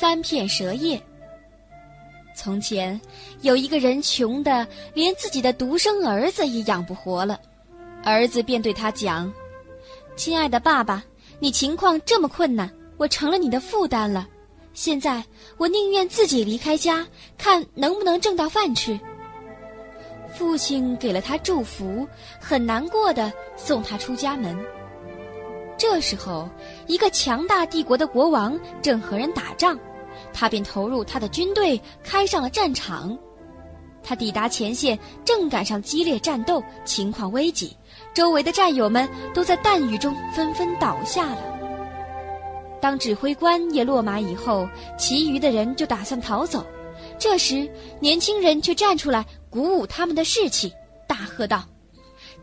三片蛇叶。从前有一个人穷的连自己的独生儿子也养不活了，儿子便对他讲：“亲爱的爸爸，你情况这么困难，我成了你的负担了。现在我宁愿自己离开家，看能不能挣到饭吃。”父亲给了他祝福，很难过的送他出家门。这时候，一个强大帝国的国王正和人打仗。他便投入他的军队，开上了战场。他抵达前线，正赶上激烈战斗，情况危急，周围的战友们都在弹雨中纷纷倒下了。当指挥官也落马以后，其余的人就打算逃走。这时，年轻人却站出来鼓舞他们的士气，大喝道：“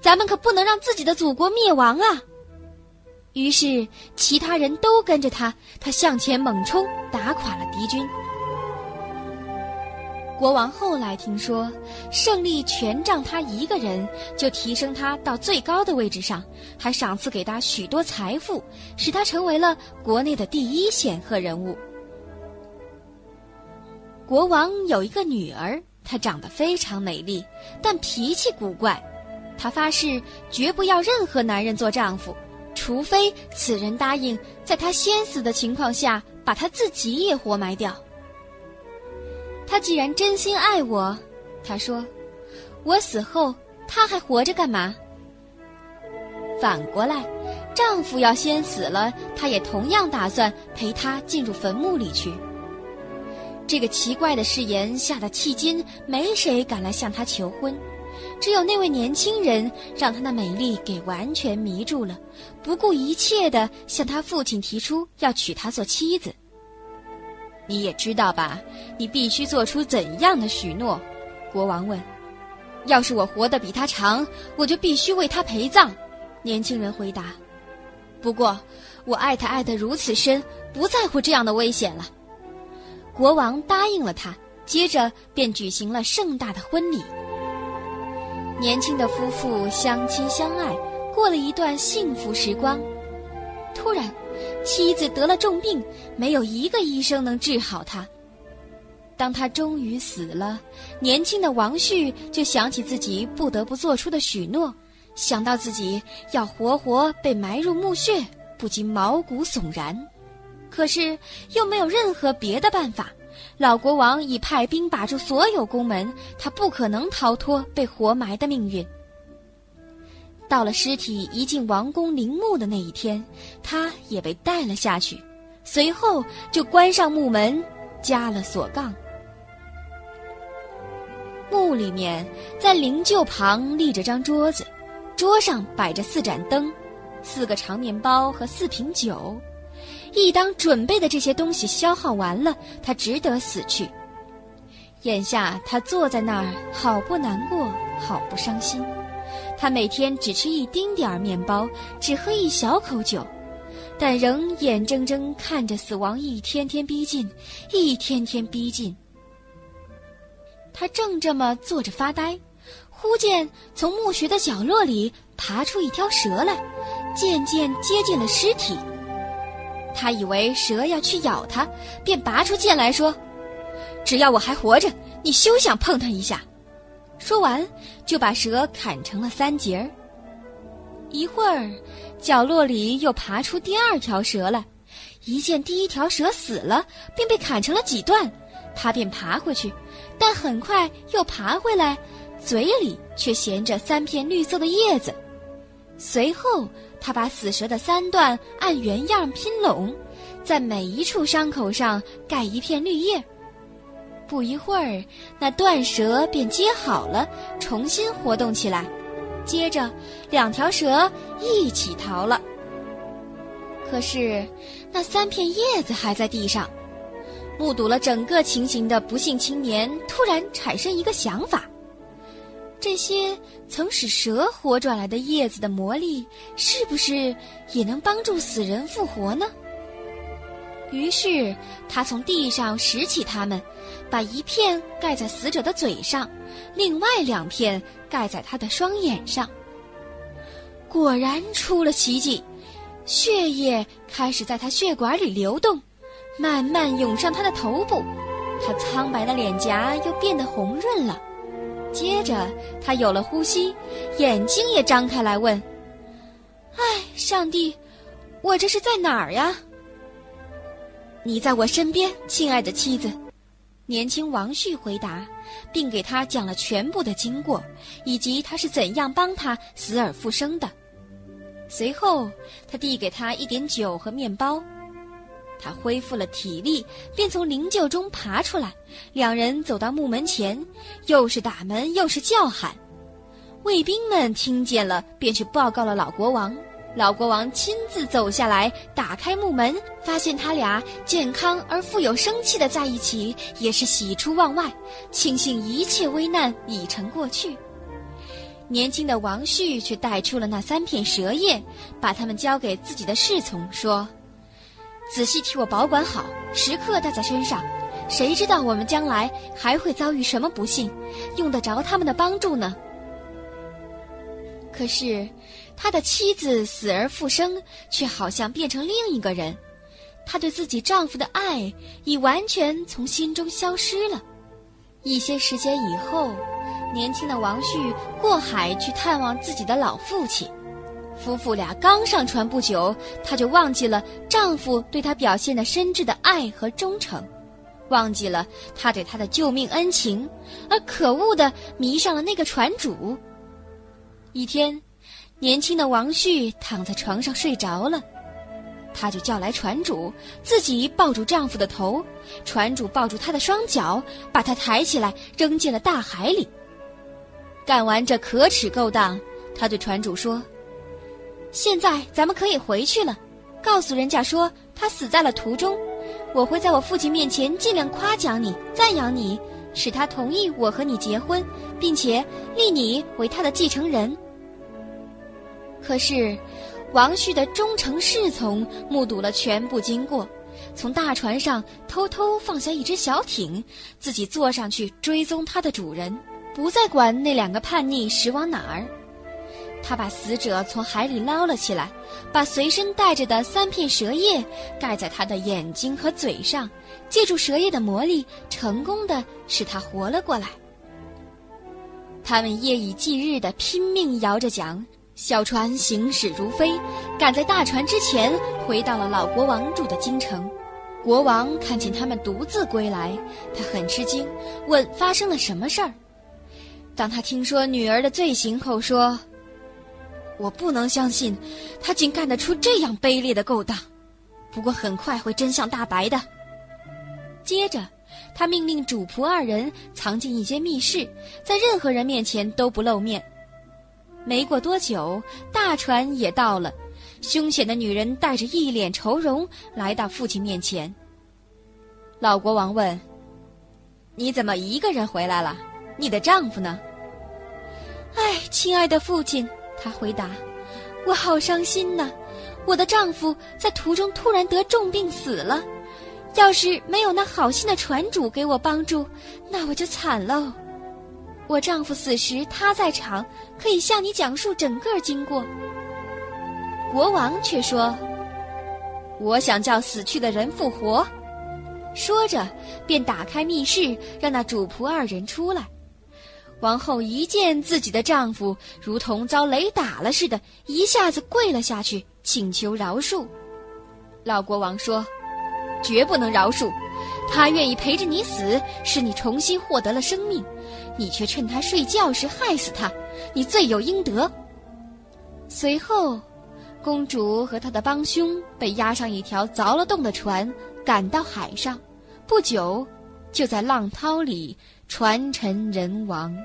咱们可不能让自己的祖国灭亡啊！”于是，其他人都跟着他，他向前猛冲，打垮了敌军。国王后来听说胜利全仗他一个人，就提升他到最高的位置上，还赏赐给他许多财富，使他成为了国内的第一显赫人物。国王有一个女儿，她长得非常美丽，但脾气古怪。她发誓绝不要任何男人做丈夫。除非此人答应在他先死的情况下把他自己也活埋掉。他既然真心爱我，他说：“我死后他还活着干嘛？”反过来，丈夫要先死了，他也同样打算陪他进入坟墓里去。这个奇怪的誓言吓得迄今没谁敢来向他求婚。只有那位年轻人让她的美丽给完全迷住了，不顾一切地向他父亲提出要娶她做妻子。你也知道吧？你必须做出怎样的许诺？国王问。要是我活得比他长，我就必须为他陪葬。年轻人回答。不过，我爱他爱得如此深，不在乎这样的危险了。国王答应了他，接着便举行了盛大的婚礼。年轻的夫妇相亲相爱，过了一段幸福时光。突然，妻子得了重病，没有一个医生能治好她。当他终于死了，年轻的王旭就想起自己不得不做出的许诺，想到自己要活活被埋入墓穴，不禁毛骨悚然。可是又没有任何别的办法。老国王已派兵把住所有宫门，他不可能逃脱被活埋的命运。到了尸体一进王宫陵墓的那一天，他也被带了下去，随后就关上木门，加了锁杠。墓里面在灵柩旁立着张桌子，桌上摆着四盏灯、四个长面包和四瓶酒。一当准备的这些东西消耗完了，他只得死去。眼下他坐在那儿，好不难过，好不伤心。他每天只吃一丁点儿面包，只喝一小口酒，但仍眼睁睁看着死亡一天天逼近，一天天逼近。他正这么坐着发呆，忽见从墓穴的角落里爬出一条蛇来，渐渐接近了尸体。他以为蛇要去咬他，便拔出剑来说：“只要我还活着，你休想碰他一下。”说完，就把蛇砍成了三截儿。一会儿，角落里又爬出第二条蛇来，一见第一条蛇死了，并被砍成了几段，他便爬回去，但很快又爬回来，嘴里却衔着三片绿色的叶子。随后。他把死蛇的三段按原样拼拢，在每一处伤口上盖一片绿叶。不一会儿，那断蛇便接好了，重新活动起来。接着，两条蛇一起逃了。可是，那三片叶子还在地上。目睹了整个情形的不幸青年突然产生一个想法。这些曾使蛇活转来的叶子的魔力，是不是也能帮助死人复活呢？于是他从地上拾起它们，把一片盖在死者的嘴上，另外两片盖在他的双眼上。果然出了奇迹，血液开始在他血管里流动，慢慢涌上他的头部，他苍白的脸颊又变得红润了。接着，他有了呼吸，眼睛也张开来问：“唉，上帝，我这是在哪儿呀？”“你在我身边，亲爱的妻子。”年轻王旭回答，并给他讲了全部的经过，以及他是怎样帮他死而复生的。随后，他递给他一点酒和面包。他恢复了体力，便从灵柩中爬出来。两人走到木门前，又是打门又是叫喊。卫兵们听见了，便去报告了老国王。老国王亲自走下来，打开木门，发现他俩健康而富有生气的在一起，也是喜出望外，庆幸一切危难已成过去。年轻的王旭却带出了那三片蛇叶，把它们交给自己的侍从，说。仔细替我保管好，时刻带在身上。谁知道我们将来还会遭遇什么不幸，用得着他们的帮助呢？可是，他的妻子死而复生，却好像变成另一个人。她对自己丈夫的爱已完全从心中消失了。一些时间以后，年轻的王旭过海去探望自己的老父亲。夫妇俩刚上船不久，她就忘记了丈夫对她表现的深挚的爱和忠诚，忘记了他对她的救命恩情，而可恶的迷上了那个船主。一天，年轻的王旭躺在床上睡着了，她就叫来船主，自己抱住丈夫的头，船主抱住她的双脚，把她抬起来扔进了大海里。干完这可耻勾当，她对船主说。现在咱们可以回去了，告诉人家说他死在了途中。我会在我父亲面前尽量夸奖你、赞扬你，使他同意我和你结婚，并且立你为他的继承人。可是，王旭的忠诚侍从目睹了全部经过，从大船上偷偷放下一只小艇，自己坐上去追踪他的主人，不再管那两个叛逆驶往哪儿。他把死者从海里捞了起来，把随身带着的三片蛇叶盖在他的眼睛和嘴上，借助蛇叶的魔力，成功的使他活了过来。他们夜以继日的拼命摇着桨，小船行驶如飞，赶在大船之前回到了老国王住的京城。国王看见他们独自归来，他很吃惊，问发生了什么事儿。当他听说女儿的罪行后，说。我不能相信，他竟干得出这样卑劣的勾当。不过很快会真相大白的。接着，他命令主仆二人藏进一间密室，在任何人面前都不露面。没过多久，大船也到了，凶险的女人带着一脸愁容来到父亲面前。老国王问：“你怎么一个人回来了？你的丈夫呢？”哎，亲爱的父亲。他回答：“我好伤心呐，我的丈夫在途中突然得重病死了。要是没有那好心的船主给我帮助，那我就惨喽。我丈夫死时他在场，可以向你讲述整个经过。”国王却说：“我想叫死去的人复活。”说着，便打开密室，让那主仆二人出来。王后一见自己的丈夫如同遭雷打了似的，一下子跪了下去，请求饶恕。老国王说：“绝不能饶恕，他愿意陪着你死，使你重新获得了生命，你却趁他睡觉时害死他，你罪有应得。”随后，公主和她的帮凶被押上一条凿了洞的船，赶到海上，不久，就在浪涛里。传承人亡。